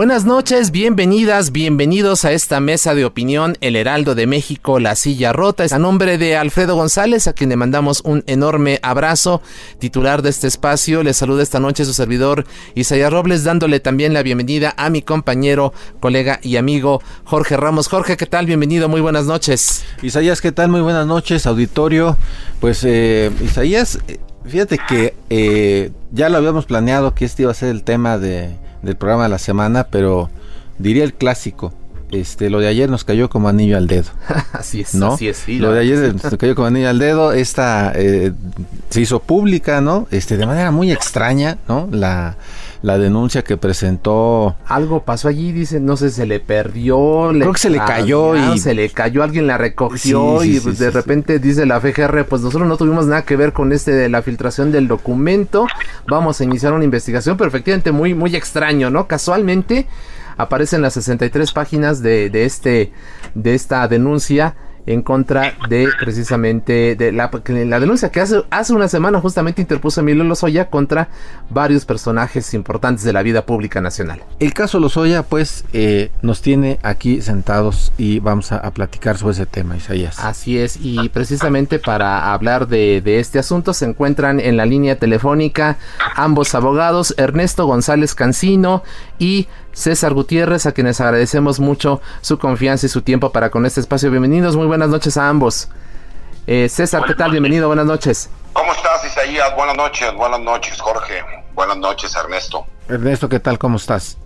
Buenas noches, bienvenidas, bienvenidos a esta mesa de opinión El Heraldo de México, La Silla Rota. A nombre de Alfredo González, a quien le mandamos un enorme abrazo, titular de este espacio, le saluda esta noche su servidor Isaías Robles, dándole también la bienvenida a mi compañero, colega y amigo Jorge Ramos. Jorge, ¿qué tal? Bienvenido, muy buenas noches. Isaías, ¿qué tal? Muy buenas noches, auditorio. Pues eh, Isaías, fíjate que eh, ya lo habíamos planeado que este iba a ser el tema de del programa de la semana, pero diría el clásico. Este, lo de ayer nos cayó como anillo al dedo. así es, ¿no? así es. Sí, lo de ayer nos cayó como anillo al dedo. Esta eh, se hizo pública, ¿no? Este, de manera muy extraña, ¿no? La, la denuncia que presentó. Algo pasó allí, dice, no sé, se le perdió. Creo que se le cayó y. Se le cayó, alguien la recogió y pues, de repente dice la FGR, pues nosotros no tuvimos nada que ver con este de la filtración del documento. Vamos a iniciar una investigación, pero efectivamente muy, muy extraño, ¿no? Casualmente aparecen las 63 páginas de, de, este, de esta denuncia en contra de precisamente de la, la denuncia que hace, hace una semana justamente interpuso Emilio Lozoya contra varios personajes importantes de la vida pública nacional. El caso Lozoya pues eh, nos tiene aquí sentados y vamos a, platicar sobre ese tema, Isaías. Así es, y precisamente para hablar de, de este asunto se encuentran en la línea telefónica ambos abogados, Ernesto González Cancino y César Gutiérrez, a quienes agradecemos mucho su confianza y su tiempo para con este espacio. Bienvenidos, muy buenas noches a ambos. Eh, César, ¿qué tal? Bienvenido, buenas noches. ¿Cómo estás, Isaías? Buenas noches, buenas noches, Jorge. Buenas noches, Ernesto. Ernesto, ¿qué tal? ¿Cómo estás?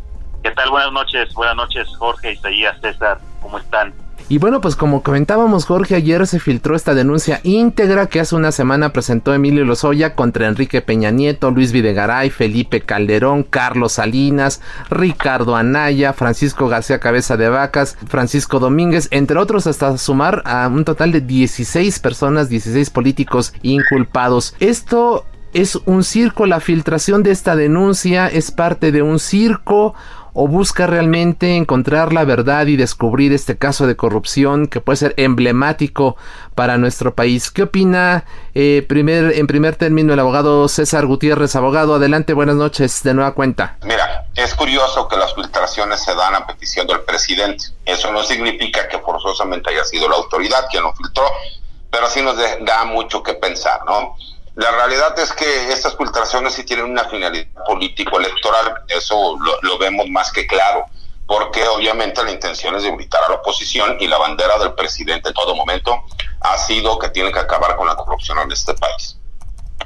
¿Qué tal? Buenas noches, buenas noches, Jorge, Isaías, César. ¿Cómo están? Y bueno, pues como comentábamos Jorge, ayer se filtró esta denuncia íntegra que hace una semana presentó Emilio Lozoya contra Enrique Peña Nieto, Luis Videgaray, Felipe Calderón, Carlos Salinas, Ricardo Anaya, Francisco García Cabeza de Vacas, Francisco Domínguez, entre otros hasta sumar a un total de 16 personas, 16 políticos inculpados. Esto es un circo, la filtración de esta denuncia es parte de un circo o busca realmente encontrar la verdad y descubrir este caso de corrupción que puede ser emblemático para nuestro país. ¿Qué opina eh, primer, en primer término el abogado César Gutiérrez? Abogado, adelante, buenas noches de nueva cuenta. Mira, es curioso que las filtraciones se dan a petición del presidente. Eso no significa que forzosamente haya sido la autoridad quien lo filtró, pero sí nos da mucho que pensar, ¿no? La realidad es que estas filtraciones sí tienen una finalidad político-electoral, eso lo, vemos más que claro, porque obviamente la intención es debilitar a la oposición y la bandera del presidente en todo momento ha sido que tiene que acabar con la corrupción en este país.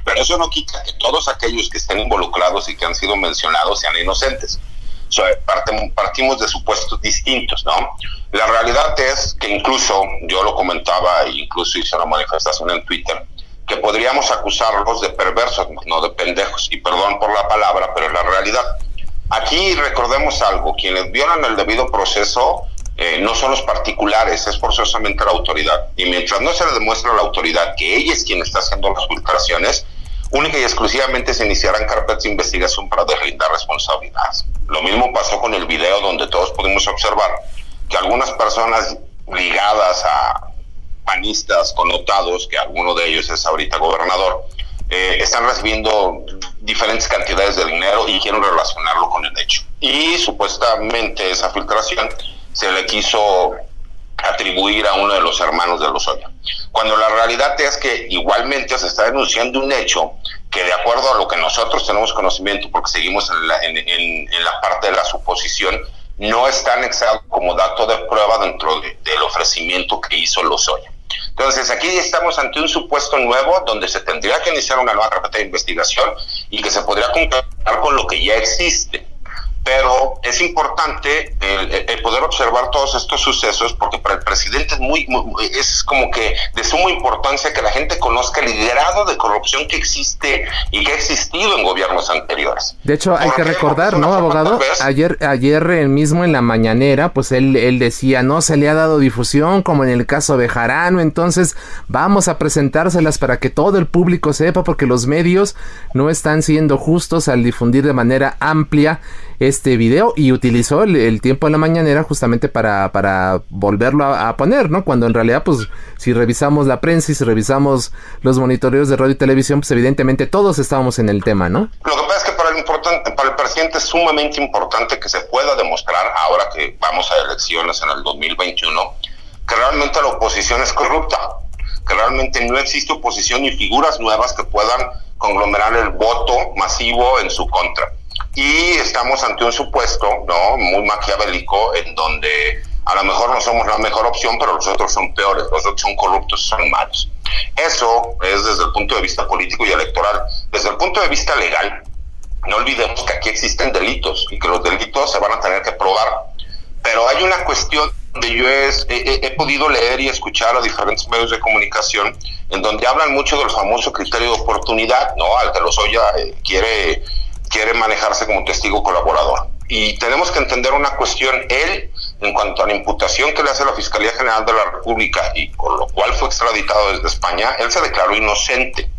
Pero eso no quita que todos aquellos que estén involucrados y que han sido mencionados sean inocentes. partimos de supuestos distintos, ¿no? La realidad es que incluso, yo lo comentaba incluso hice una manifestación en Twitter, que podríamos acusarlos de perversos, no de pendejos, y perdón por la palabra, pero es la realidad. Aquí recordemos algo, quienes violan el debido proceso eh, no son los particulares, es forzosamente la autoridad. Y mientras no se le demuestre a la autoridad que ella es quien está haciendo las filtraciones, única y exclusivamente se iniciarán carpetas de investigación para deslindar responsabilidades. Lo mismo pasó con el video donde todos pudimos observar que algunas personas ligadas a panistas connotados, que alguno de ellos es ahorita gobernador, eh, están recibiendo diferentes cantidades de dinero y quieren relacionarlo con el hecho. Y supuestamente esa filtración se le quiso atribuir a uno de los hermanos de Lozoya. Cuando la realidad es que igualmente se está denunciando un hecho que de acuerdo a lo que nosotros tenemos conocimiento, porque seguimos en la, en la parte de la suposición, no está anexado como dato de prueba dentro del ofrecimiento que hizo Lozoya. Entonces, aquí estamos ante un supuesto nuevo donde se tendría que iniciar una nueva carpeta de investigación y que se podría completar con lo que ya existe pero es importante el, poder observar todos estos sucesos porque para el presidente es muy, es como que de suma importancia que la gente conozca el grado de corrupción que existe y que ha existido en gobiernos anteriores. De hecho, hay que recordar, ¿no, abogado? Ayer, ayer mismo en la mañanera, pues él, él decía, no se le ha dado difusión como en el caso de Jarano, entonces vamos a presentárselas para que todo el público sepa porque los medios no están siendo justos al difundir de manera amplia este video y utilizó el, tiempo de la mañanera justamente para, para volverlo a, poner, ¿no? Cuando en realidad, pues, si revisamos la prensa y si revisamos los monitoreos de radio y televisión, pues evidentemente todos estábamos en el tema, ¿no? Lo que pasa es que para el, importante, para el presidente es sumamente importante que se pueda demostrar, ahora que vamos a elecciones en el 2021, que realmente la oposición es corrupta, que realmente no existe oposición ni figuras nuevas que puedan conglomerar el voto masivo en su contra y estamos ante un supuesto no muy maquiavélico en donde a lo mejor no somos la mejor opción, pero los otros son peores, los otros son corruptos, son malos. Eso es desde el punto de vista político y electoral. Desde el punto de vista legal, no olvidemos que aquí existen delitos y que los delitos se van a tener que probar. Pero hay una cuestión donde yo he, podido leer y escuchar a diferentes medios de comunicación en donde hablan mucho del famoso criterio de oportunidad, ¿no? Al que los Oya eh, quiere quiere manejarse como testigo colaborador. Y tenemos que entender una cuestión, él, en cuanto a la imputación que le hace la Fiscalía General de la República y por lo cual fue extraditado desde España, él se declaró inocente.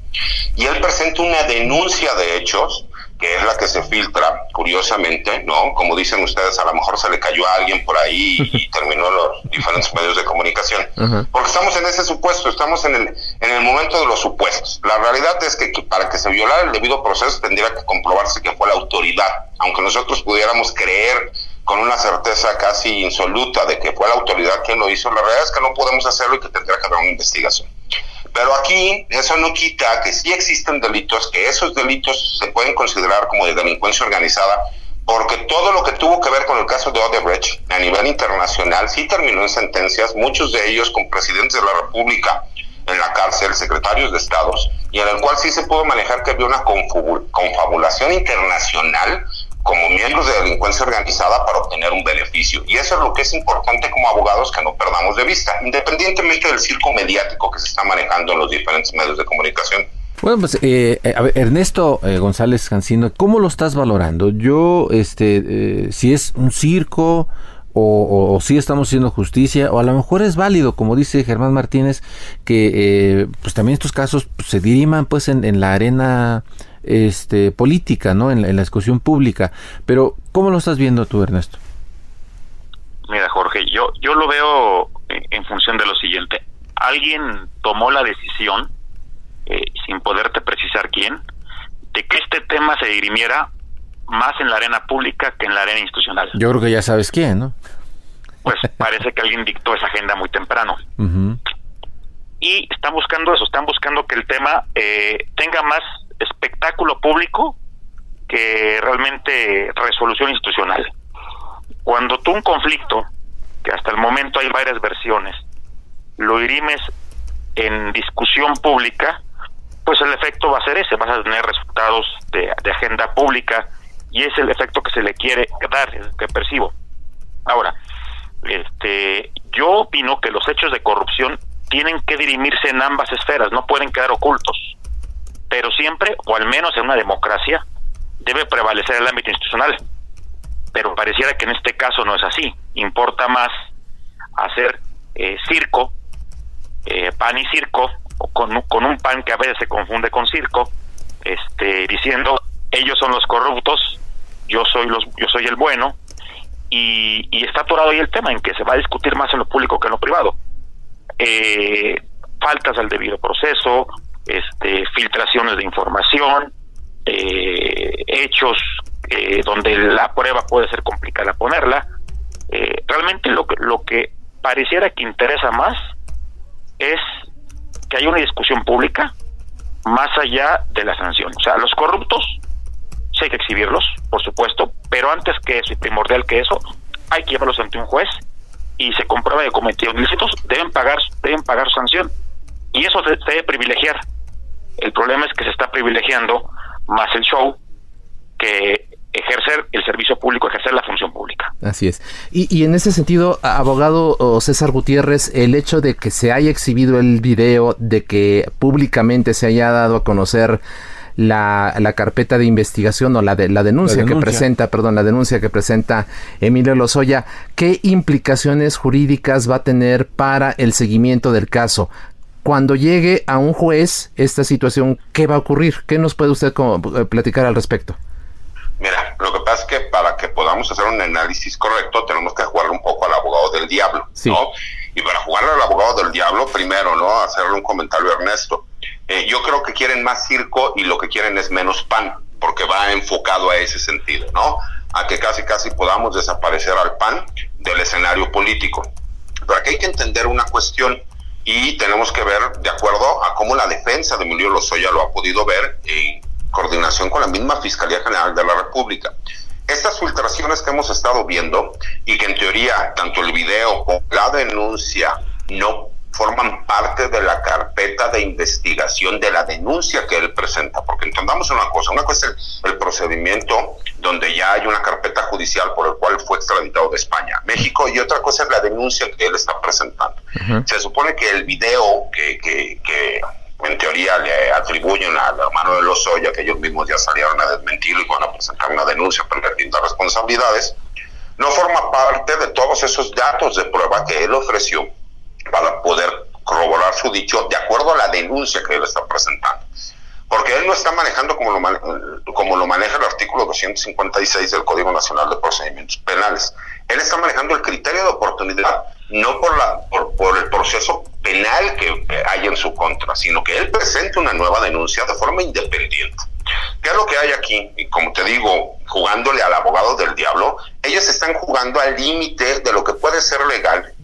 Y él presenta una denuncia de hechos que es la que se filtra, curiosamente, ¿no? Como dicen ustedes, a lo mejor se le cayó a alguien por ahí y terminó los diferentes medios de comunicación, porque estamos en ese supuesto, estamos en el, en el momento de los supuestos. La realidad es que, para que se violara el debido proceso tendría que comprobarse que fue la autoridad, aunque nosotros pudiéramos creer con una certeza casi insoluta de que fue la autoridad quien lo hizo, la realidad es que no podemos hacerlo y que tendría que haber una investigación. Pero aquí eso no quita que sí existen delitos, que esos delitos se pueden considerar como de delincuencia organizada, porque todo lo que tuvo que ver con el caso de Odebrecht a nivel internacional sí terminó en sentencias, muchos de ellos con presidentes de la República en la cárcel, secretarios de estados, y en el cual sí se pudo manejar que había una confabulación internacional como miembros de delincuencia organizada para obtener un beneficio. Y eso es lo que es importante como abogados que no perdamos de vista, independientemente del circo mediático que se está manejando en los diferentes medios de comunicación. Bueno, pues eh, eh, Ernesto eh, González Cancino, ¿cómo lo estás valorando? Yo, este, si es un circo o, si estamos haciendo justicia, o a lo mejor es válido, como dice Germán Martínez, que pues también estos casos pues, se diriman pues en, en la arena este, política, ¿no? En, la discusión pública. Pero, ¿cómo lo estás viendo tú, Ernesto? Mira, Jorge, yo, yo lo veo en, función de lo siguiente. Alguien tomó la decisión, eh, sin poderte precisar quién, de que este tema se dirimiera más en la arena pública que en la arena institucional. Yo creo que ya sabes quién, ¿no? Pues parece que alguien dictó esa agenda muy temprano. Y están buscando eso, están buscando que el tema eh, tenga más espectáculo público que realmente resolución institucional. Cuando tú un conflicto, que hasta el momento hay varias versiones, lo dirimes en discusión pública, pues el efecto va a ser ese, vas a tener resultados de, agenda pública y es el efecto que se le quiere dar, que percibo. Ahora, este, yo opino que los hechos de corrupción tienen que dirimirse en ambas esferas, no pueden quedar ocultos pero siempre, o al menos en una democracia, debe prevalecer el ámbito institucional. Pero pareciera que en este caso no es así. Importa más hacer eh, circo, eh, pan y circo, o con, con un pan que a veces se confunde con circo, este, diciendo ellos son los corruptos, yo soy los, yo soy el bueno, y, y está atorado ahí el tema en que se va a discutir más en lo público que en lo privado. Eh, faltas al debido proceso, este, filtraciones de información, eh, hechos eh, donde la prueba puede ser complicada ponerla. Eh, realmente lo que, lo que pareciera que interesa más es que haya una discusión pública más allá de la sanción. O sea, los corruptos sí hay que exhibirlos, por supuesto, pero antes que eso y primordial que eso, hay que llevarlos ante un juez y se comprueba que cometieron ilícitos, deben pagar, deben pagar sanción. Y eso se, debe privilegiar. El problema es que se está privilegiando más el show que ejercer el servicio público, ejercer la función pública. Así es. Y, y, en ese sentido, abogado César Gutiérrez, el hecho de que se haya exhibido el video, de que públicamente se haya dado a conocer la, la carpeta de investigación o la, de, la, denuncia que presenta, perdón, la denuncia que presenta Emilio Lozoya, ¿qué implicaciones jurídicas va a tener para el seguimiento del caso? Cuando llegue a un juez esta situación, ¿qué va a ocurrir? ¿Qué nos puede usted eh, platicar al respecto? Mira, lo que pasa es que para que podamos hacer un análisis correcto tenemos que jugar un poco al abogado del diablo, ¿no? Y para jugar al abogado del diablo, primero, ¿no? Hacerle un comentario a Ernesto. Eh, yo creo que quieren más circo y lo que quieren es menos pan, porque va enfocado a ese sentido, ¿no? A que casi, casi podamos desaparecer al pan del escenario político. Pero aquí hay que entender una cuestión y tenemos que ver de acuerdo a cómo la defensa de Emilio Lozoya lo ha podido ver en coordinación con la misma Fiscalía General de la República. Estas filtraciones que hemos estado viendo y que en teoría tanto el video como la denuncia no forman parte de la carpeta de investigación de la denuncia que él presenta, porque entendamos una cosa, una cosa es el, procedimiento donde ya hay una carpeta judicial por el cual fue extraditado de España, México, y otra cosa es la denuncia que él está presentando. Se supone que el video que, que, que en teoría le atribuyen al hermano de Lozoya, que ellos mismos ya salieron a desmentirlo y van a presentar una denuncia por distintas responsabilidades, no forma parte de todos esos datos de prueba que él ofreció para poder corroborar su dicho de acuerdo a la denuncia que él está presentando. Porque él no está manejando como lo, como lo maneja el artículo 256 del Código Nacional de Procedimientos Penales. Él está manejando el criterio de oportunidad no por, la, por, el proceso penal que hay en su contra, sino que él presente una nueva denuncia de forma independiente. ¿Qué es lo que hay aquí? Y como te digo, jugándole al abogado del diablo, ellos están jugando al límite de lo que puede ser legal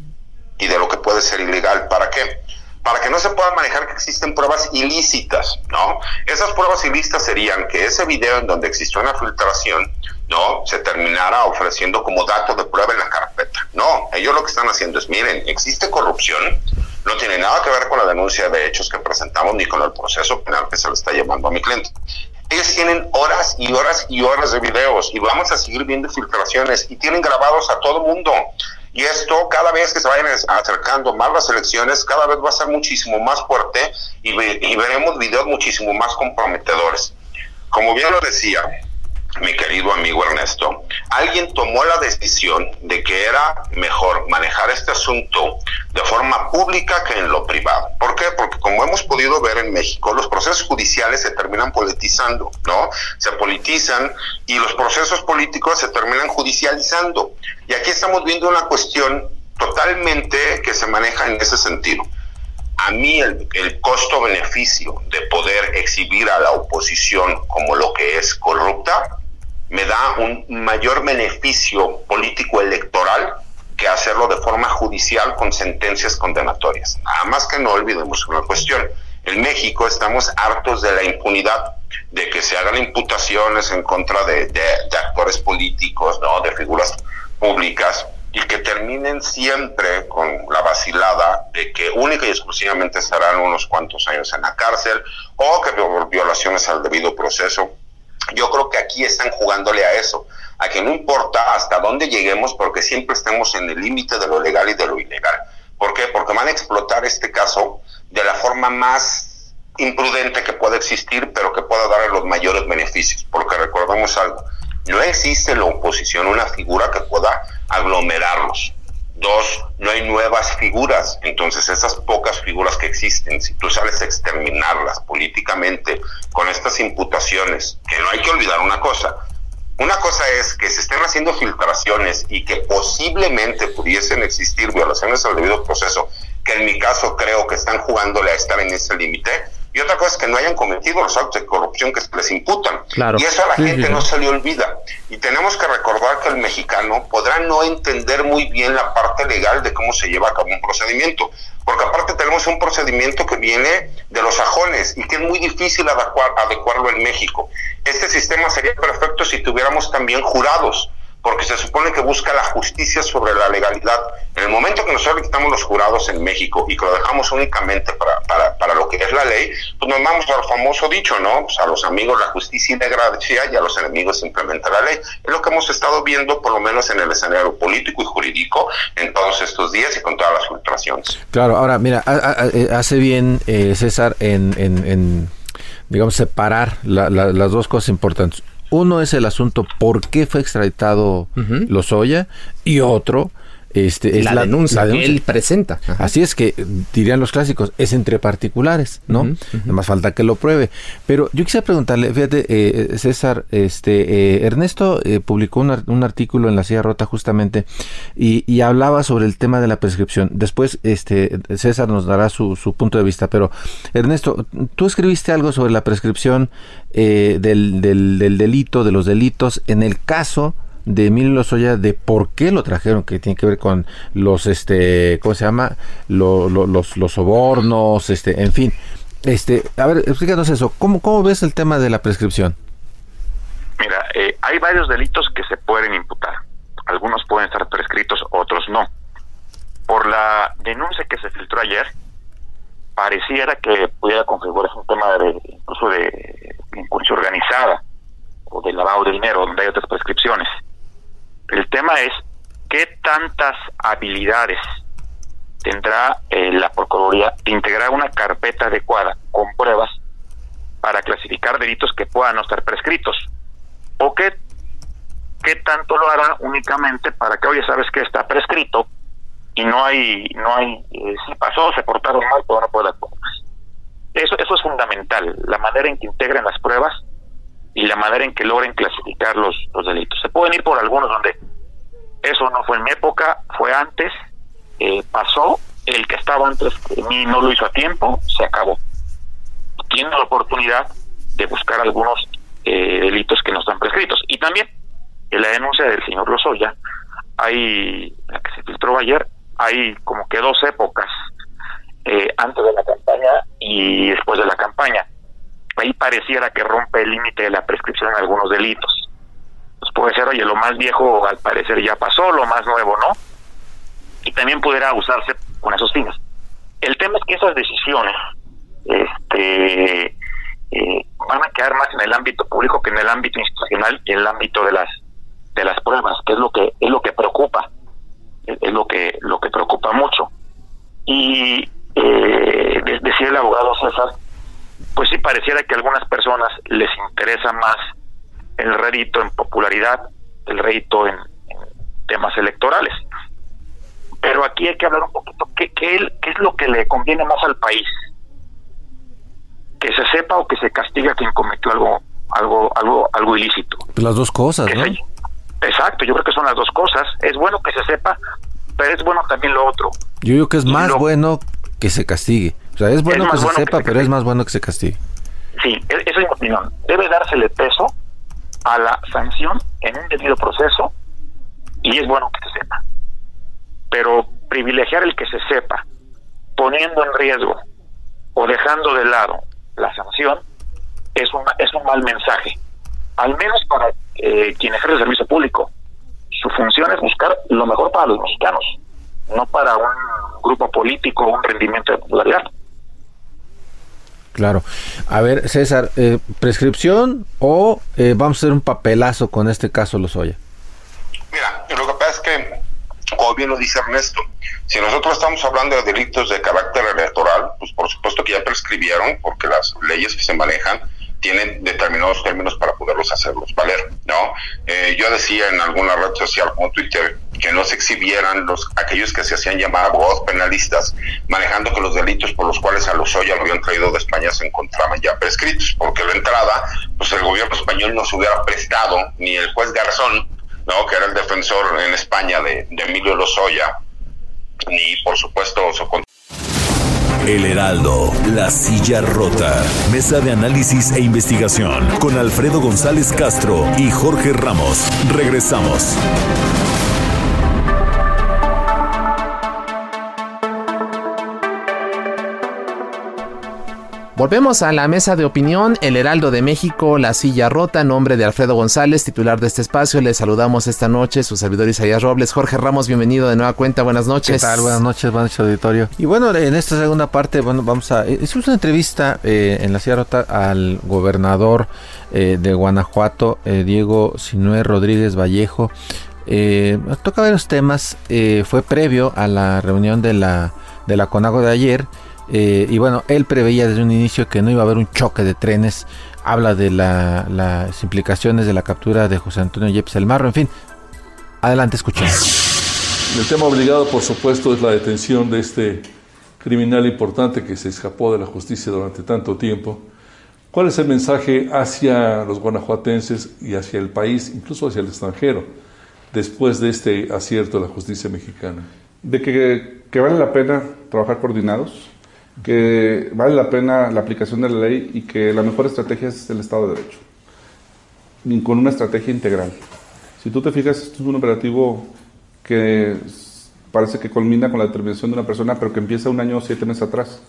y de lo que puede ser ilegal. ¿Para qué? Para que no se pueda manejar que existen pruebas ilícitas, ¿no? Esas pruebas ilícitas serían que ese video en donde existió una filtración, ¿no? Se terminara ofreciendo como dato de prueba en la carpeta. No, ellos lo que están haciendo es, miren, existe corrupción, no tiene nada que ver con la denuncia de hechos que presentamos ni con el proceso penal que se le está llevando a mi cliente. Ellos tienen horas y horas y horas de videos y vamos a seguir viendo filtraciones y tienen grabados a todo mundo. Y esto, cada vez que se vayan acercando más las elecciones, cada vez va a ser muchísimo más fuerte y, y veremos videos muchísimo más comprometedores. Como bien lo decía, mi querido amigo Ernesto, alguien tomó la decisión de que era mejor manejar este asunto de forma pública que en lo privado. ¿Por qué? Porque como hemos podido ver en México, los procesos judiciales se terminan politizando, ¿no? Se politizan y los procesos políticos se terminan judicializando. Y aquí estamos viendo una cuestión totalmente que se maneja en ese sentido. A mí el, el costo-beneficio de poder exhibir a la oposición como lo que es corrupta me da un mayor beneficio político electoral que hacerlo de forma judicial con sentencias condenatorias. Nada más que no olvidemos una cuestión. En México estamos hartos de la impunidad, de que se hagan imputaciones en contra de, actores políticos, ¿no? de figuras públicas, y que terminen siempre con la vacilada de que única y exclusivamente estarán unos cuantos años en la cárcel o que por violaciones al debido proceso yo creo que aquí están jugándole a eso, a que no importa hasta dónde lleguemos porque siempre estamos en el límite de lo legal y de lo ilegal. ¿Por qué? Porque van a explotar este caso de la forma más imprudente que pueda existir, pero que pueda darle los mayores beneficios. Porque recordemos algo, no existe en la oposición una figura que pueda aglomerarlos. Dos, no hay nuevas figuras. Entonces, esas pocas figuras que existen, si tú sales a exterminarlas políticamente con estas imputaciones, que no hay que olvidar una cosa. Una cosa es que se estén haciendo filtraciones y que posiblemente pudiesen existir violaciones al debido proceso, que en mi caso creo que están jugándole a estar en ese límite, y otra cosa es que no hayan cometido los actos de corrupción que se les imputan. Y eso a la gente no se le olvida. Y tenemos que recordar que el mexicano podrá no entender muy bien la parte legal de cómo se lleva a cabo un procedimiento. Porque aparte tenemos un procedimiento que viene de los sajones y que es muy difícil adecuar, adecuarlo en México. Este sistema sería perfecto si tuviéramos también jurados porque se supone que busca la justicia sobre la legalidad. En el momento que nosotros quitamos los jurados en México y que lo dejamos únicamente para, para, para lo que es la ley, pues nos vamos al famoso dicho, ¿no? Pues a los amigos la justicia gracia y a los enemigos simplemente la ley. Es lo que hemos estado viendo, por lo menos en el escenario político y jurídico, en todos estos días y con todas las filtraciones. Claro, ahora, mira, eh, hace bien eh, César en, en, digamos, separar las dos cosas importantes. Uno es el asunto por qué fue extraditado Lozoya y otro este, es la, denuncia, que él presenta. Así es que dirían los clásicos, es entre particulares, ¿no? Uh más falta que lo pruebe. Pero yo quisiera preguntarle, fíjate, eh, César, este, eh, Ernesto eh, publicó un, artículo en La Silla Rota justamente y, hablaba sobre el tema de la prescripción. Después, este, César nos dará su, su punto de vista, pero Ernesto, tú escribiste algo sobre la prescripción del, del, del delito, de los delitos, en el caso de Emilio Lozoya de por qué lo trajeron, que tiene que ver con los, este, ¿cómo se llama? los, los sobornos, este, en fin. Este, a ver, explícanos eso. ¿Cómo, cómo ves el tema de la prescripción? Mira, eh, hay varios delitos que se pueden imputar. Algunos pueden estar prescritos, otros no. Por la denuncia que se filtró ayer, pareciera que pudiera configurarse un tema de incluso de incursión organizada o de lavado de dinero, donde hay otras prescripciones. El tema es qué tantas habilidades tendrá eh, la Procuraduría de integrar una carpeta adecuada con pruebas para clasificar delitos que puedan no estar prescritos. O qué, qué tanto lo hará únicamente para que, oye, sabes que está prescrito y no hay, no hay, eh, si pasó, se portaron mal, pero no puede actuar Eso, eso es fundamental, la manera en que integren las pruebas y la manera en que logren clasificar los, los delitos. Se pueden ir por algunos donde eso no fue en mi época, fue antes, eh, pasó, el que estaba antes de mí no lo hizo a tiempo, se acabó. Tiene la oportunidad de buscar algunos eh, delitos que no están prescritos. Y también en la denuncia del señor Lozoya, hay, la que se filtró ayer, hay como que dos épocas, eh, antes de la campaña y después de la campaña ahí pareciera que rompe el límite de la prescripción en algunos delitos. Pues puede ser, oye, lo más viejo al parecer ya pasó, lo más nuevo no, y también pudiera usarse con esos fines. El tema es que esas decisiones este, eh, van a quedar más en el ámbito público que en el ámbito institucional y en el ámbito de las de las pruebas, que es lo que es lo que preocupa, es, lo que lo que preocupa mucho. Y eh, decía el abogado César pues sí pareciera que a algunas personas les interesa más el rédito en popularidad, el rédito en, temas electorales. Pero aquí hay que hablar un poquito qué, qué, es lo que le conviene más al país. Que se sepa o que se castiga quien cometió algo algo algo algo ilícito. Pues las dos cosas, ¿no? exacto, yo creo que son las dos cosas. Es bueno que se sepa, pero es bueno también lo otro. Yo digo que es más bueno que se castigue. O sea, es bueno que se sepa, pero es más bueno que se castigue. Sí, e-, esa es mi opinión. Debe dársele peso a la sanción en un debido proceso y es bueno que se sepa. Pero privilegiar el que se sepa, poniendo en riesgo o dejando de lado la sanción, es un, es un mal mensaje. Al menos para eh, quien ejerce servicio público. Su función es buscar lo mejor para los mexicanos, no para un grupo político o un rendimiento de popularidad. Claro. A ver, César, eh, ¿prescripción o eh, vamos a hacer un papelazo con este caso Lozoya? Mira, lo que pasa es que, como bien lo dice Ernesto, si nosotros estamos hablando de delitos de carácter electoral, pues por supuesto que ya prescribieron, porque las leyes que se manejan tienen determinados términos para poderlos hacerlos valer, ¿no? Eh, yo decía en alguna red social como Twitter que no se exhibieran los aquellos que se hacían llamar abogados penalistas, manejando que los delitos por los cuales a los Lozoya lo habían traído de España se encontraban ya prescritos, porque de entrada, pues el gobierno español no se hubiera prestado, ni el juez Garzón, ¿no? que era el defensor en España de, de Emilio Lozoya, ni por supuesto su el Heraldo, La Silla Rota. Mesa de análisis e investigación con Alfredo González Castro y Jorge Ramos. Regresamos. Volvemos a la mesa de opinión, El Heraldo de México, La Silla Rota, nombre de Alfredo González, titular de este espacio. Les saludamos esta noche, su servidor Isaías Robles. Jorge Ramos, bienvenido de nueva cuenta, buenas noches. ¿Qué tal? Buenas noches, buenas noches, auditorio. Y bueno, en esta segunda parte, bueno, vamos a... Hicimos una entrevista eh, en La Silla Rota al gobernador eh, de Guanajuato, eh, Diego Sinué Rodríguez Vallejo. toca varios temas, fue previo a la reunión de la, de la CONAGO de ayer eh, y bueno, él preveía desde un inicio que no iba a haber un choque de trenes. Habla de las implicaciones de la captura de José Antonio Yepes El Marro. En fin, adelante, escuchemos. El tema obligado, por supuesto, es la detención de este criminal importante que se escapó de la justicia durante tanto tiempo. ¿Cuál es el mensaje hacia los guanajuatenses y hacia el país, incluso hacia el extranjero, después de este acierto de la justicia mexicana? De que, que vale la pena trabajar coordinados, que vale la pena la aplicación de la ley y que la mejor estrategia es el Estado de Derecho, con una estrategia integral. Si tú te fijas, esto es un operativo que parece que culmina con la determinación de una persona, pero que empieza un año o siete meses atrás.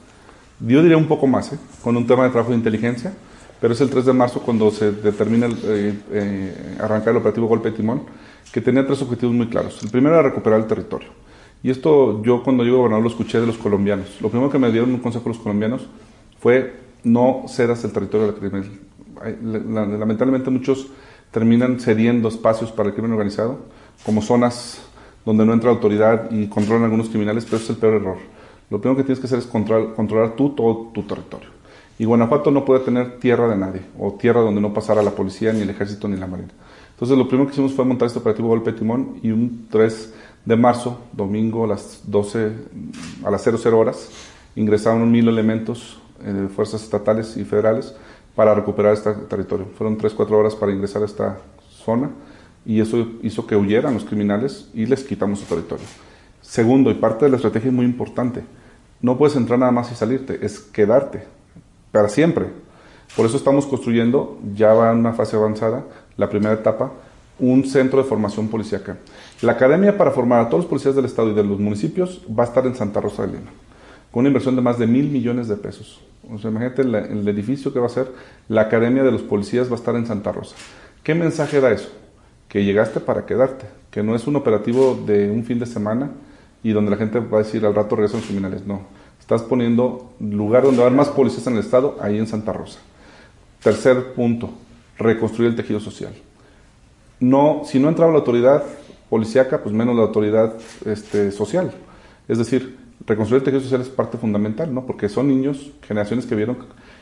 Yo diría un poco más, ¿eh? con un tema de trabajo de inteligencia, pero es el 3 de marzo cuando se determina eh, eh, arrancar el operativo Golpe Timón, que tenía tres objetivos muy claros. El primero era recuperar el territorio. Y esto yo cuando yo gobernador lo escuché de los colombianos. Lo primero que me dieron un consejo los colombianos fue no cedas el territorio del crimen. Lamentablemente muchos terminan cediendo espacios para el crimen organizado como zonas donde no entra autoridad y controlan algunos criminales, pero es el peor error. Lo primero que tienes que hacer es controlar, controlar tú todo tu territorio. Y Guanajuato no puede tener tierra de nadie, o tierra donde no pasara la policía, ni el ejército, ni la marina. Entonces lo primero que hicimos fue montar este operativo Golpe Timón y un 3 de marzo, domingo a las 12, a las 00 horas, ingresaron mil elementos eh, de fuerzas estatales y federales para recuperar este territorio. Fueron 3-4 horas para ingresar a esta zona y eso hizo que huyeran los criminales y les quitamos su territorio. Segundo, y parte de la estrategia es muy importante, no puedes entrar nada más y salirte, es quedarte para siempre. Por eso estamos construyendo, ya va en una fase avanzada, la primera etapa, un centro de formación policíaca. La academia para formar a todos los policías del estado y de los municipios va a estar en Santa Rosa de Lima, con una inversión de más de mil millones de pesos. O sea, imagínate el, el edificio que va a ser, la academia de los policías va a estar en Santa Rosa. ¿Qué mensaje da eso? Que llegaste para quedarte, que no es un operativo de un fin de semana y donde la gente va a decir al rato regresan los criminales. No, estás poniendo lugar donde va a haber más policías en el estado, ahí en Santa Rosa. Tercer punto, reconstruir el tejido social no, si no entraba la autoridad policíaca, pues menos la autoridad este, social. Es decir, reconstruir el tejido social es parte fundamental, ¿no? Porque son niños, generaciones que vieron,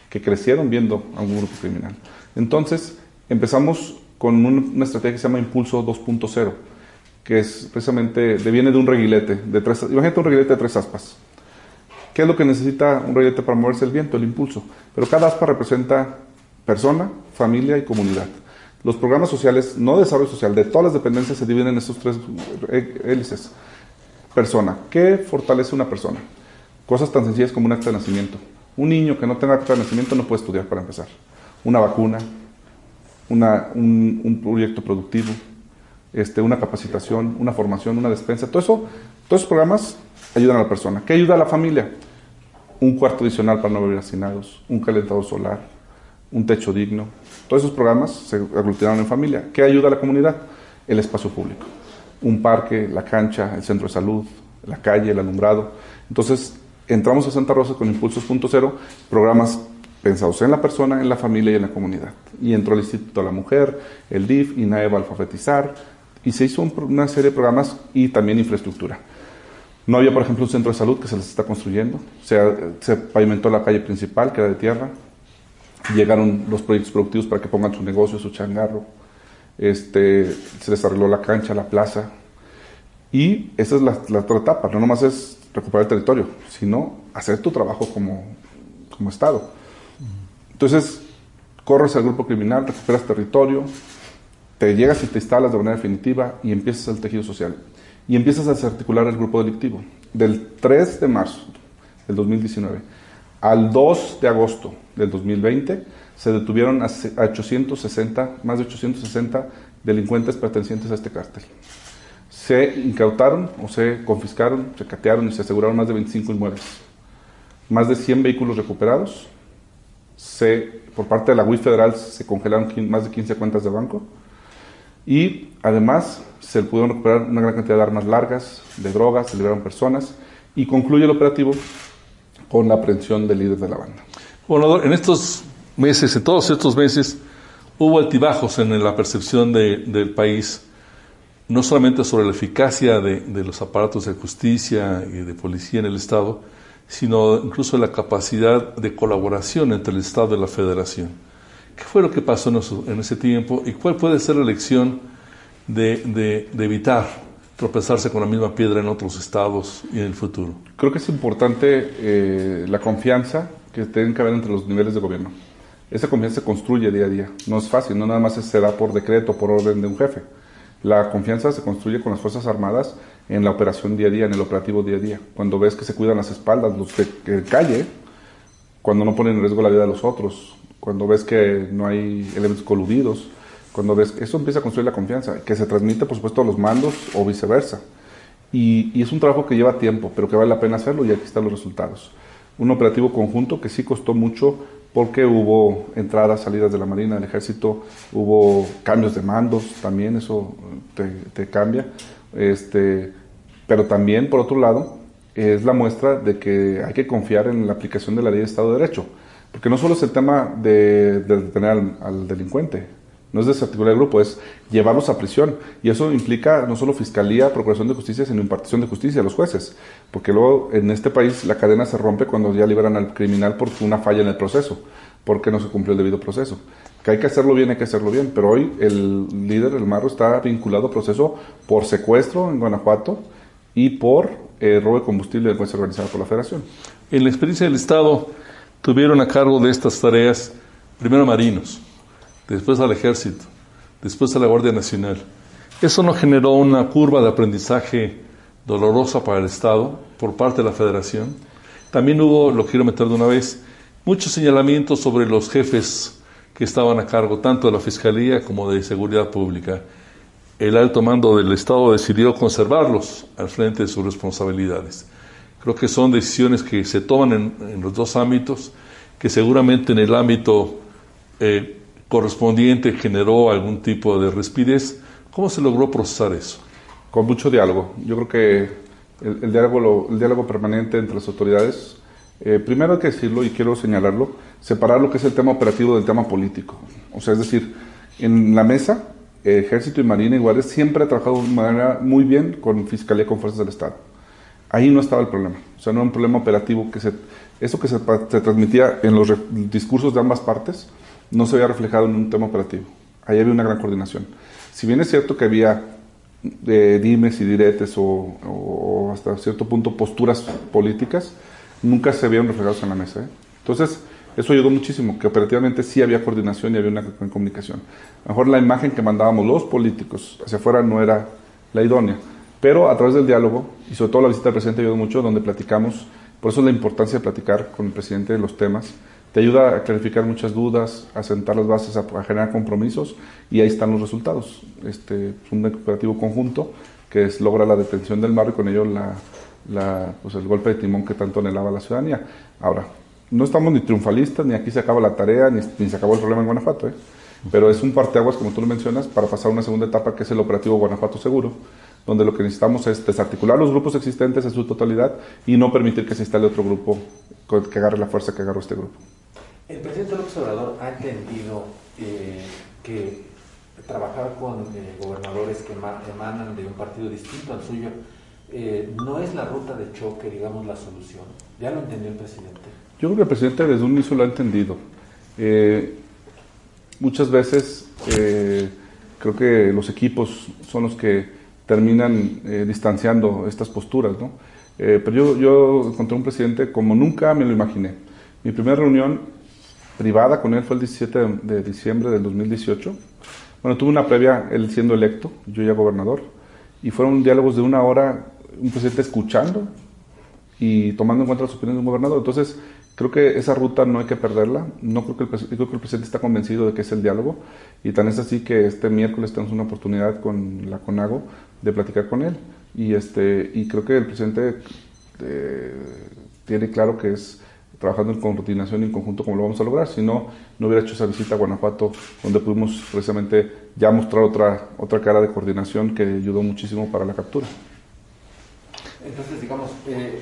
que crecieron viendo a un grupo criminal. Entonces, empezamos con una estrategia que se llama Impulso 2.0, que es precisamente, viene de un reguilete, de tres, imagínate un reguilete de tres aspas. ¿Qué es lo que necesita un reguilete para moverse el viento? El impulso. Pero cada aspa representa persona, familia y comunidad. Los programas sociales, no de desarrollo social, de todas las dependencias se dividen en estos tres hélices. Persona. ¿Qué fortalece una persona? Cosas tan sencillas como un acta de nacimiento. Un niño que no tenga acta de nacimiento no puede estudiar para empezar. Una vacuna, un, proyecto productivo, este, una capacitación, una formación, una despensa. Todo eso, todos esos programas ayudan a la persona. ¿Qué ayuda a la familia? Un cuarto adicional para no vivir hacinados, un calentador solar, un techo digno, todos esos programas se aglutinaron en familia. ¿Qué ayuda a la comunidad? El espacio público. Un parque, la cancha, el centro de salud, la calle, el alumbrado. Entonces, entramos a Santa Rosa con Impulsos.0, programas pensados en la persona, en la familia y en la comunidad. Y entró el Instituto de la Mujer, el DIF, INAE va a alfabetizar, y se hizo una serie de programas y también infraestructura. No había, por ejemplo, un centro de salud que se les está construyendo. Se, se pavimentó la calle principal, que era de tierra llegaron los proyectos productivos para que pongan su negocio, su changarro, este, se les arregló la cancha, la plaza, y esa es la, otra etapa, no nomás es recuperar el territorio, sino hacer tu trabajo como, como Estado. Entonces, corres al grupo criminal, recuperas territorio, te llegas y te instalas de manera definitiva y empiezas el tejido social. Y empiezas a desarticular el grupo delictivo. Del 3 de marzo del 2019 al 2 de agosto del 2020 se detuvieron a 860, más de 860 delincuentes pertenecientes a este cártel. Se incautaron o se confiscaron, se catearon y se aseguraron más de 25 inmuebles, más de 100 vehículos recuperados. Se, por parte de la UIF federal se congelaron más de 15 cuentas de banco. Y además se pudieron recuperar una gran cantidad de armas largas, de drogas, se liberaron personas. Y concluye el operativo con la aprehensión del líder de la banda. Gobernador, en estos meses, en todos estos meses, hubo altibajos en la percepción del país, no solamente sobre la eficacia de, de, los aparatos de justicia y de policía en el Estado, sino incluso la capacidad de colaboración entre el Estado y la Federación. ¿Qué fue lo que pasó en, ese tiempo y cuál puede ser la lección de, de, evitar tropezarse con la misma piedra en otros estados y en el futuro? Creo que es importante eh, la confianza que tienen que haber entre los niveles de gobierno. Esa confianza se construye día a día. No es fácil, no nada más se da por decreto, por orden de un jefe. La confianza se construye con las Fuerzas Armadas en la operación día a día, en el operativo día a día. Cuando ves que se cuidan las espaldas, los de calle, cuando no ponen en riesgo la vida de los otros, cuando ves que no hay elementos coludidos, cuando ves eso empieza a construir la confianza, que se transmite por supuesto a los mandos o viceversa. Y, y, es un trabajo que lleva tiempo, pero que vale la pena hacerlo y aquí están los resultados. Un operativo conjunto que sí costó mucho porque hubo entradas, salidas de la Marina, del Ejército, hubo cambios de mandos también, eso te, te cambia. Este, pero también, por otro lado, es la muestra de que hay que confiar en la aplicación de la ley de Estado de Derecho. Porque no solo es el tema de, detener al, delincuente, no es desarticular el grupo, es llevarlos a prisión. Y eso implica no solo fiscalía, procuración de justicia, sino impartición de justicia a los jueces. Porque luego en este país la cadena se rompe cuando ya liberan al criminal por una falla en el proceso, porque no se cumplió el debido proceso. Que hay que hacerlo bien, hay que hacerlo bien. Pero hoy el líder del Marro está vinculado a proceso por secuestro en Guanajuato y por eh, robo de combustible de fuerza organizada por la Federación. En la experiencia del Estado, tuvieron a cargo de estas tareas primero marinos, después al ejército, después a la Guardia Nacional. Eso no generó una curva de aprendizaje dolorosa para el Estado por parte de la Federación. También hubo, lo quiero meter de una vez, muchos señalamientos sobre los jefes que estaban a cargo tanto de la Fiscalía como de Seguridad Pública. El alto mando del Estado decidió conservarlos al frente de sus responsabilidades. Creo que son decisiones que se toman en, los dos ámbitos, que seguramente en el ámbito eh, correspondiente generó algún tipo de respidez. ¿Cómo se logró procesar eso? Con mucho diálogo. Yo creo que el, diálogo, el diálogo permanente entre las autoridades, eh, primero hay que decirlo y quiero señalarlo, separar lo que es el tema operativo del tema político. O sea, es decir, en la mesa, Ejército y Marina iguales siempre ha trabajado de manera muy bien con Fiscalía y con Fuerzas del Estado. Ahí no estaba el problema. O sea, no era un problema operativo que se... Eso que se, transmitía en los discursos de ambas partes no se había reflejado en un tema operativo. Ahí había una gran coordinación. Si bien es cierto que había eh, dimes y diretes o, hasta cierto punto posturas políticas, nunca se habían reflejado en la mesa. ¿eh? Entonces, eso ayudó muchísimo, que operativamente sí había coordinación y había una comunicación. A lo mejor la imagen que mandábamos los políticos hacia afuera no era la idónea. Pero a través del diálogo, y sobre todo la visita del presidente ayudó mucho, donde platicamos, por eso es la importancia de platicar con el presidente de los temas, te ayuda a clarificar muchas dudas, a sentar las bases, a, generar compromisos, y ahí están los resultados. Este, es un operativo conjunto que logra la detención del mar y con ello pues el golpe de timón que tanto anhelaba la ciudadanía. Ahora, no estamos ni triunfalistas, ni aquí se acaba la tarea, ni, ni se acabó el problema en Guanajuato, ¿eh? pero es un parteaguas, como tú lo mencionas, para pasar a una segunda etapa que es el operativo Guanajuato Seguro, donde lo que necesitamos es desarticular los grupos existentes en su totalidad y no permitir que se instale otro grupo que agarre la fuerza que agarró este grupo. El presidente López Obrador ha entendido eh, que trabajar con eh, gobernadores que emanan de un partido distinto al suyo eh, no es la ruta de choque, digamos, la solución. ¿Ya lo entendió el presidente? Yo creo que el presidente desde un inicio lo ha entendido. muchas veces creo que los equipos son los que terminan eh, distanciando estas posturas. ¿no? Eh, pero yo, yo encontré un presidente como nunca me lo imaginé. Mi primera reunión privada con él fue el 17 de, diciembre del 2018. Bueno, tuve una previa, él siendo electo, yo ya gobernador, y fueron diálogos de una hora, un presidente escuchando y tomando en cuenta las opiniones de un gobernador. Entonces, Creo que esa ruta no hay que perderla. No creo que, el, creo que el presidente está convencido de que es el diálogo y tan es así que este miércoles tenemos una oportunidad con la CONAGO de platicar con él y este y creo que el presidente eh, tiene claro que es trabajando en coordinación y en conjunto como lo vamos a lograr, si no, no hubiera hecho esa visita a Guanajuato, donde pudimos precisamente ya mostrar otra, otra cara de coordinación que ayudó muchísimo para la captura. Entonces, digamos, eh,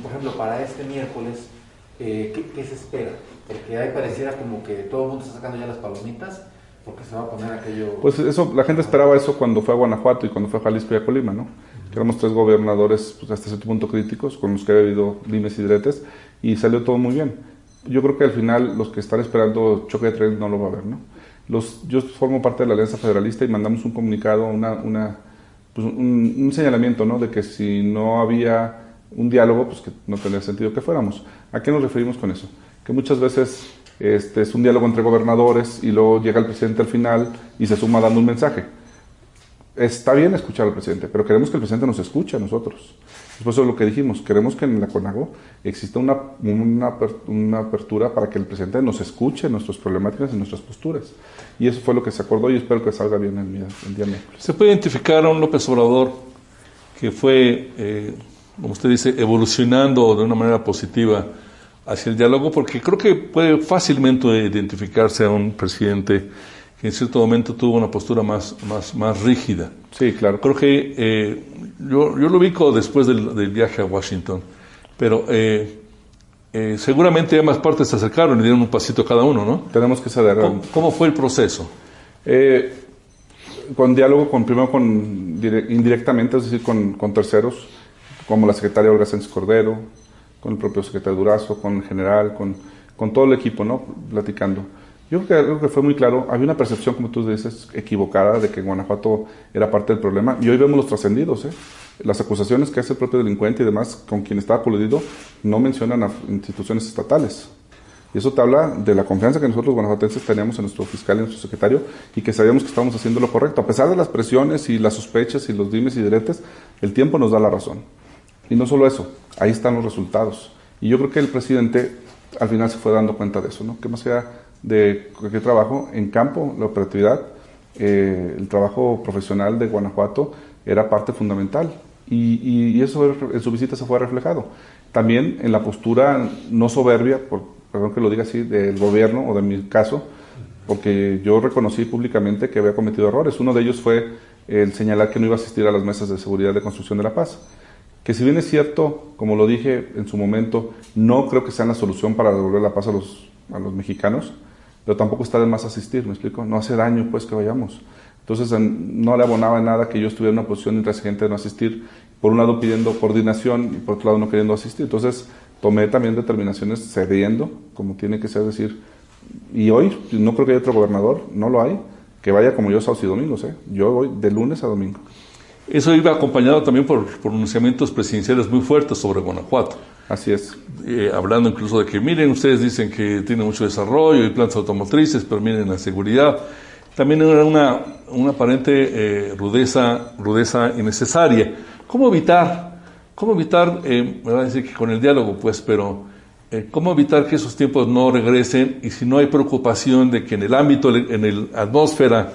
por ejemplo, para este miércoles, eh, ¿qué, se espera? Porque ahí pareciera como que todo el mundo está sacando ya las palomitas, porque se va a poner aquello... Pues eso, la gente esperaba eso cuando fue a Guanajuato y cuando fue a Jalisco y a Colima, ¿no? Éramos tres gobernadores pues, hasta cierto punto críticos, con los que había habido limes y diretes, y salió todo muy bien. Yo creo que al final los que están esperando choque de trenes no lo va a ver, ¿no? Los, yo formo parte de la Alianza Federalista y mandamos un comunicado, una, una pues un, señalamiento, ¿no? De que si no había un diálogo, pues que no tenía sentido que fuéramos. ¿A qué nos referimos con eso? Que muchas veces este, es un diálogo entre gobernadores y luego llega el presidente al final y se suma dando un mensaje está bien escuchar al presidente, pero queremos que el presidente nos escuche a nosotros. Por eso es lo que dijimos, queremos que en la CONAGO exista una, una, apertura para que el presidente nos escuche nuestras problemáticas y nuestras posturas. Y eso fue lo que se acordó y espero que salga bien el, el día miércoles. ¿Se puede identificar a un López Obrador que fue, eh, como usted dice, evolucionando de una manera positiva hacia el diálogo? Porque creo que puede fácilmente identificarse a un presidente que en cierto momento tuvo una postura más, más, más rígida. Sí, claro. Creo que eh, yo, yo, lo ubico después del, del, viaje a Washington, pero eh, eh, seguramente ambas partes se acercaron y dieron un pasito cada uno, ¿no? Tenemos que ceder. ¿Cómo, ¿Cómo, fue el proceso? con diálogo, con, primero con indirectamente, es decir, con, con terceros, como la secretaria Olga Sánchez Cordero, con el propio secretario Durazo, con el general, con, con todo el equipo, ¿no? Platicando. Yo creo que, fue muy claro, había una percepción, como tú dices, equivocada de que Guanajuato era parte del problema, y hoy vemos los trascendidos. ¿eh? Las acusaciones que hace el propio delincuente y demás, con quien estaba coludido, no mencionan a instituciones estatales. Y eso te habla de la confianza que nosotros guanajuatenses teníamos en nuestro fiscal y en nuestro secretario y que sabíamos que estábamos haciendo lo correcto. A pesar de las presiones y las sospechas y los dimes y diretes, el tiempo nos da la razón. Y no solo eso, ahí están los resultados. Y yo creo que el presidente al final se fue dando cuenta de eso, ¿no? Que más allá de cualquier trabajo en campo, la operatividad, eh, el trabajo profesional de Guanajuato era parte fundamental y, eso en su visita se fue reflejado. También en la postura no soberbia, por, perdón que lo diga así, del gobierno o de mi caso, porque yo reconocí públicamente que había cometido errores. Uno de ellos fue el señalar que no iba a asistir a las mesas de seguridad de construcción de la paz. Que si bien es cierto, como lo dije en su momento, no creo que sea la solución para devolver la paz a los, a los mexicanos, pero tampoco está de más asistir, ¿me explico? No hace daño pues que vayamos. Entonces no le abonaba nada que yo estuviera en una posición intransigente de no asistir, por un lado pidiendo coordinación y por otro lado no queriendo asistir. Entonces tomé también determinaciones cediendo, como tiene que ser decir, y hoy no creo que haya otro gobernador, no lo hay, que vaya como yo sábados y domingos, ¿eh? yo voy de lunes a domingo. Eso iba acompañado también por pronunciamientos presidenciales muy fuertes sobre Guanajuato. Así es. Eh, hablando incluso de que, miren, ustedes dicen que tiene mucho desarrollo y plantas automotrices, pero miren la seguridad. También era una, una aparente eh, rudeza, rudeza innecesaria. ¿Cómo evitar? ¿Cómo evitar? Eh, me va a decir que con el diálogo, pues, pero ¿cómo evitar que esos tiempos no regresen? Y si no hay preocupación de que en el ámbito, en la atmósfera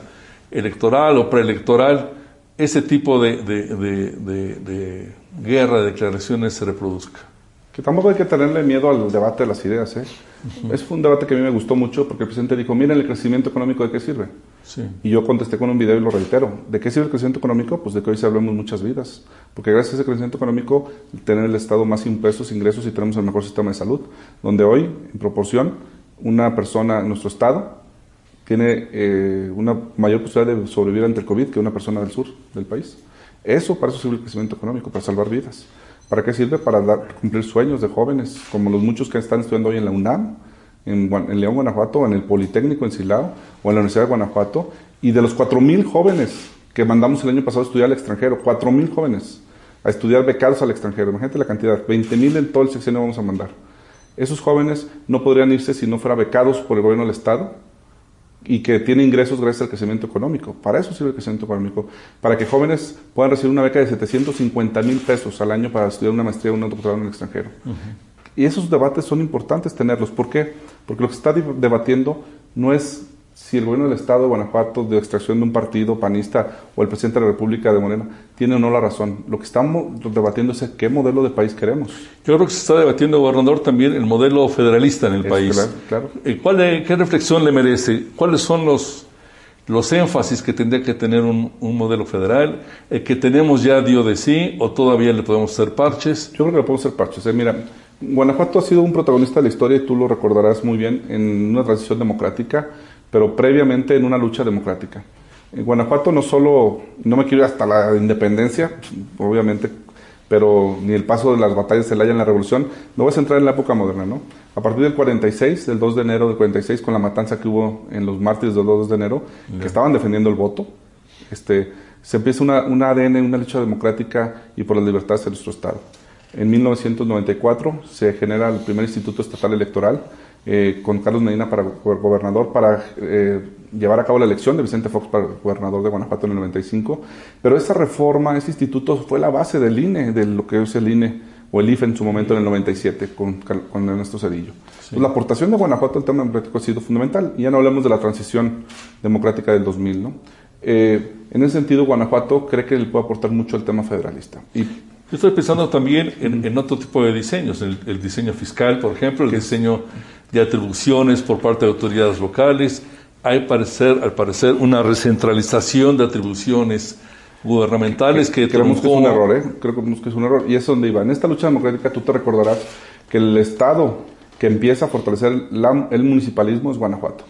electoral o preelectoral, ese tipo de, de, guerra de declaraciones se reproduzca. Que tampoco hay que tenerle miedo al debate de las ideas. ¿eh? Es un debate que a mí me gustó mucho porque el presidente dijo, miren el crecimiento económico, ¿de qué sirve? Y yo contesté con un video y lo reitero. ¿De qué sirve el crecimiento económico? Pues de que hoy se hablamos muchas vidas. Porque gracias a ese crecimiento económico, tener el Estado más impuestos, ingresos y tenemos el mejor sistema de salud. Donde hoy, en proporción, una persona en nuestro Estado tiene eh, una mayor posibilidad de sobrevivir ante el COVID que una persona del sur del país. Eso, para eso sirve el crecimiento económico, para salvar vidas. ¿Para qué sirve? Para cumplir sueños de jóvenes, como los muchos que están estudiando hoy en la UNAM, en, León, Guanajuato, en el Politécnico en Silao o en la Universidad de Guanajuato. Y de los 4.000 jóvenes que mandamos el año pasado a estudiar al extranjero, 4.000 jóvenes a estudiar becados al extranjero. Imagínate la cantidad, 20.000 en todo el sexenio vamos a mandar. Esos jóvenes no podrían irse si no fuera becados por el gobierno del Estado y que tiene ingresos gracias al crecimiento económico. Para eso sirve el crecimiento económico, para que jóvenes puedan recibir una beca de 750 mil pesos al año para estudiar una maestría o un doctorado en el extranjero. Y esos debates son importantes tenerlos. ¿Por qué? Porque lo que se está debatiendo no es si el gobierno del Estado de Guanajuato, de extracción de un partido panista o el presidente de la República de Morena, tiene o no la razón. Lo que estamos debatiendo es qué modelo de país queremos. Yo creo que se está debatiendo, gobernador, también el modelo federalista en el Es país. claro, claro. Eh, ¿cuál de- ¿Qué reflexión le merece? ¿Cuáles son los, los énfasis que tendría que tener un, un modelo federal? ¿El que tenemos ya dio de sí o todavía le podemos hacer parches? Yo creo que le podemos hacer parches. ¿eh? Mira, Guanajuato ha sido un protagonista de la historia y tú lo recordarás muy bien en una transición democrática, pero previamente en una lucha democrática. En Guanajuato no solo, no me quiero ir hasta la independencia, obviamente, pero ni el paso de las batallas se haya en la revolución, me voy a centrar en la época moderna, ¿no? A partir del 46, del 2 de enero del 46, con la matanza que hubo en los mártires del 2 de enero, que estaban defendiendo el voto, este, se empieza una, una ADN, una lucha democrática y por las libertades de nuestro Estado. En 1994 se genera el primer Instituto Estatal Electoral eh, con Carlos Medina para go- gobernador para eh, llevar a cabo la elección de Vicente Fox para gobernador de Guanajuato en el 95. Pero esa reforma, ese instituto fue la base del INE, de lo que es el INE o el IFE en su momento en el 97 con, con Ernesto Cedillo. Pues la aportación de Guanajuato al tema democrático ha sido fundamental. Y ya no hablamos de la transición democrática del 2000, ¿no? Eh, en ese sentido, Guanajuato cree que le puede aportar mucho al tema federalista. Y Yo estoy pensando también en, en otro tipo de diseños, el, el diseño fiscal, por ejemplo, el diseño de atribuciones por parte de autoridades locales. Hay parecer, al parecer una recentralización de atribuciones gubernamentales que creemos que es un error, ¿eh? Creemos que es un error. Y es donde iba. En esta lucha democrática tú te recordarás que el Estado que empieza a fortalecer la- el municipalismo es Guanajuato.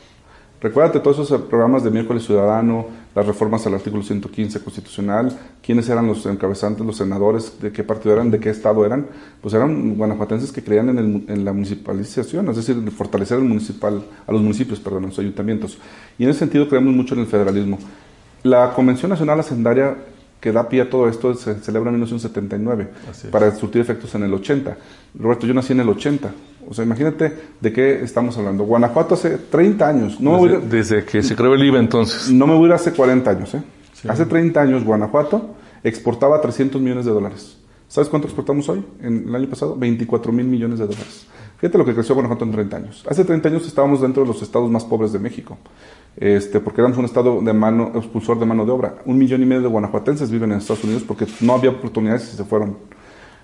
Recuérdate todos esos programas de miércoles ciudadano, las reformas al artículo 115 constitucional, quiénes eran los encabezantes, los senadores, de qué partido eran, de qué estado eran, pues eran guanajuatenses que creían en, la municipalización, es decir, fortalecer el municipal, a los municipios, perdón, a los ayuntamientos. Y en ese sentido creemos mucho en el federalismo. La Convención Nacional Hacendaria que da pie a todo esto se celebra en 1979 Así es. para surtir efectos en el 80. Roberto, yo nací en el 80. O sea, imagínate de qué estamos hablando. Guanajuato hace 30 años. No me voy a ir- desde, desde que se creó el IVA entonces. no me voy a ir hace 40 años. ¿eh? Hace 30 años Guanajuato exportaba 300 millones de dólares. ¿Sabes cuánto exportamos hoy? En el año pasado, 24 mil millones de dólares. Fíjate lo que creció Guanajuato en 30 años. Hace 30 años estábamos dentro de los estados más pobres de México, este, porque éramos un estado de mano, expulsor de mano de obra. Un millón y medio de guanajuatenses viven en Estados Unidos porque no había oportunidades y se fueron.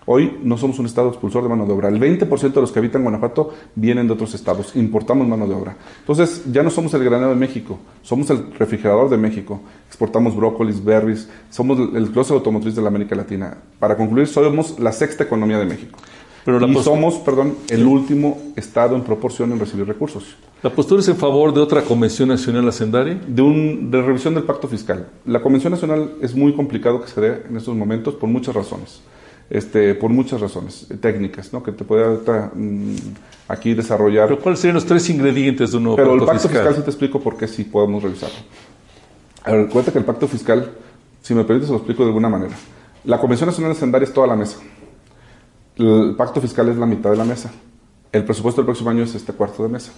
Hoy no somos un estado expulsor de mano de obra. El 20% de los que habitan Guanajuato vienen de otros estados. Importamos mano de obra. Entonces, ya no somos el granero de México, somos el refrigerador de México. Exportamos brócolis, berries, somos el clúster automotriz de la América Latina. Para concluir, somos la sexta economía de México. Pero la y somos, perdón, el último estado en proporción en recibir recursos. ¿La postura es en favor de otra convención nacional hacendaria? De, un, de revisión del pacto fiscal. La Convención Nacional es muy complicado que se dé en estos momentos por muchas razones. Este, por muchas razones técnicas, ¿no? que te puede ahorita, mm, aquí desarrollar. ¿Pero cuáles serían los tres ingredientes de un nuevo Pero el pacto fiscal, fiscal? sí te explico por qué sí podemos revisarlo. A ver, cuenta que el pacto fiscal, si me permites, se lo explico de alguna manera. La Convención Nacional Hacendaria es toda la mesa. El pacto fiscal es la mitad de la mesa. El presupuesto del próximo año es este cuarto de mesa.